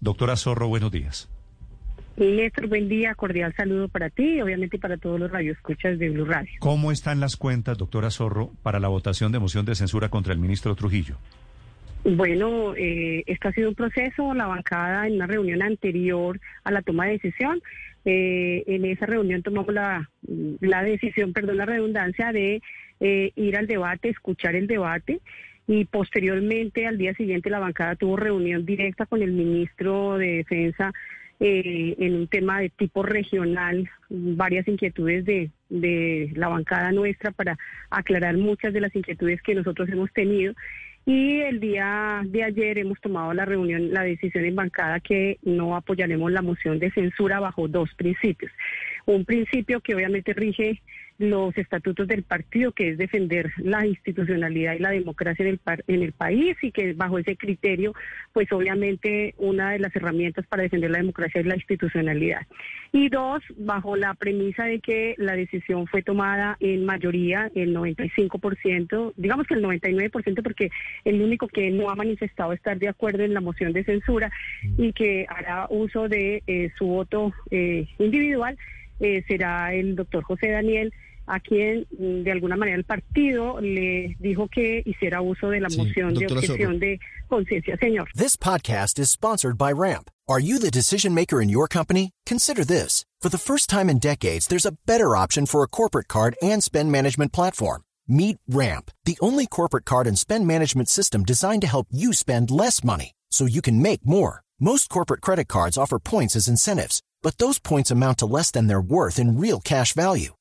Doctora Zorro, buenos días. Néstor, buen día, cordial saludo para ti y obviamente para todos los radioescuchas de Blue Radio. ¿Cómo están las cuentas, doctora Zorro, para la votación de moción de censura contra el ministro Trujillo? Bueno, eh, esto ha sido un proceso, la bancada en una reunión anterior a la toma de decisión, eh, en esa reunión tomamos la, la decisión, perdón la redundancia, de eh, ir al debate, escuchar el debate y posteriormente al día siguiente la bancada tuvo reunión directa con el ministro de Defensa eh, en un tema de tipo regional, varias inquietudes de, de la bancada nuestra para aclarar muchas de las inquietudes que nosotros hemos tenido. Y el día de ayer hemos tomado la reunión, la decisión en bancada que no apoyaremos la moción de censura bajo dos principios. Un principio que obviamente rige los estatutos del partido, que es defender la institucionalidad y la democracia en el, en el país y que bajo ese criterio, pues obviamente una de las herramientas para defender la democracia es la institucionalidad. Y dos, bajo la premisa de que la decisión fue tomada en mayoría, el 95%, digamos que el 99%, porque el único que no ha manifestado estar de acuerdo en la moción de censura y que hará uso de eh, su voto eh, individual eh, será el doctor José Daniel a quien mm, de alguna manera el partido le dijo que hiciera uso de la moción de objeción de conciencia, señor. This podcast is sponsored by Ramp. Are you the decision maker in your company? Consider this. For the first time in decades, there's a better option for a corporate card and spend management platform. Meet Ramp, the only corporate card and spend management system designed to help you spend less money so you can make more. Most corporate credit cards offer points as incentives, but those points amount to less than their worth in real cash value.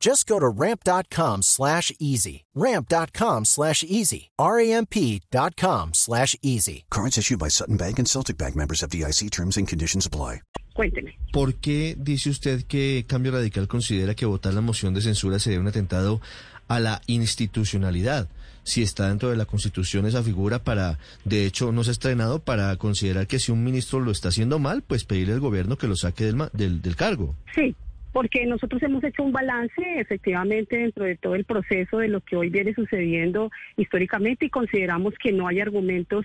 Just go to ramp.com slash easy. Ramp.com slash easy. R-A-M-P.com slash easy. Cards issued by Sutton Bank and Celtic Bank members of DIC terms and conditions apply. Cuénteme. ¿Por qué dice usted que Cambio Radical considera que votar la moción de censura sería un atentado a la institucionalidad? Si está dentro de la Constitución esa figura para, de hecho, no se ha estrenado para considerar que si un ministro lo está haciendo mal, pues pedirle al gobierno que lo saque del, del, del cargo. Sí, porque nosotros hemos hecho un balance efectivamente dentro de todo el proceso de lo que hoy viene sucediendo históricamente y consideramos que no hay argumentos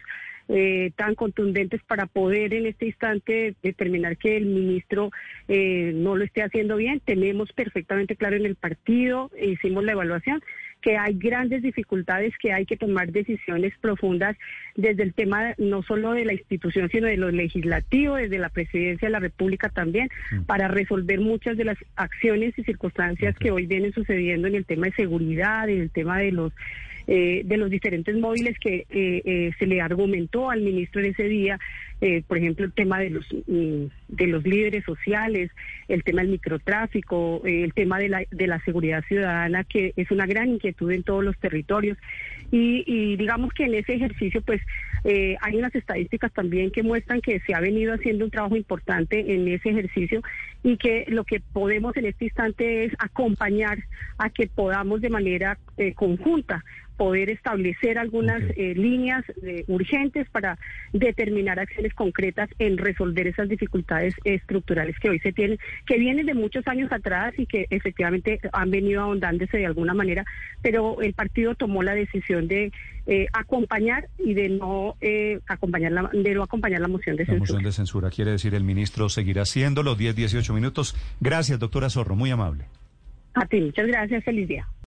eh, tan contundentes para poder en este instante determinar que el ministro eh, no lo esté haciendo bien. Tenemos perfectamente claro en el partido, hicimos la evaluación, que hay grandes dificultades, que hay que tomar decisiones profundas desde el tema no solo de la institución, sino de lo legislativo, desde la presidencia de la República también, mm. para resolver muchas de las acciones y circunstancias que hoy vienen sucediendo en el tema de seguridad, en el tema de los eh, de los diferentes móviles que eh, eh, se le argumentó al ministro en ese día, por ejemplo, el tema de los, mm, de los líderes sociales, el tema del microtráfico, el tema de la, de la seguridad ciudadana, que es una gran inquietud en todos los territorios. Y, y digamos que en ese ejercicio, pues, hay unas estadísticas también que muestran que se ha venido haciendo un trabajo importante en ese ejercicio y que lo que podemos en este instante es acompañar a que podamos de manera conjunta poder establecer algunas eh, líneas eh, urgentes para determinar acciones concretas en resolver esas dificultades estructurales que hoy se tienen, que vienen de muchos años atrás y que efectivamente han venido ahondándose de alguna manera, pero el partido tomó la decisión de eh, acompañar y de no acompañar la, de no acompañar la moción de censura. La moción de censura quiere decir el ministro seguirá haciéndolo 10, 18 minutos. Gracias, doctora Zorro, muy amable. A ti, muchas gracias, feliz día.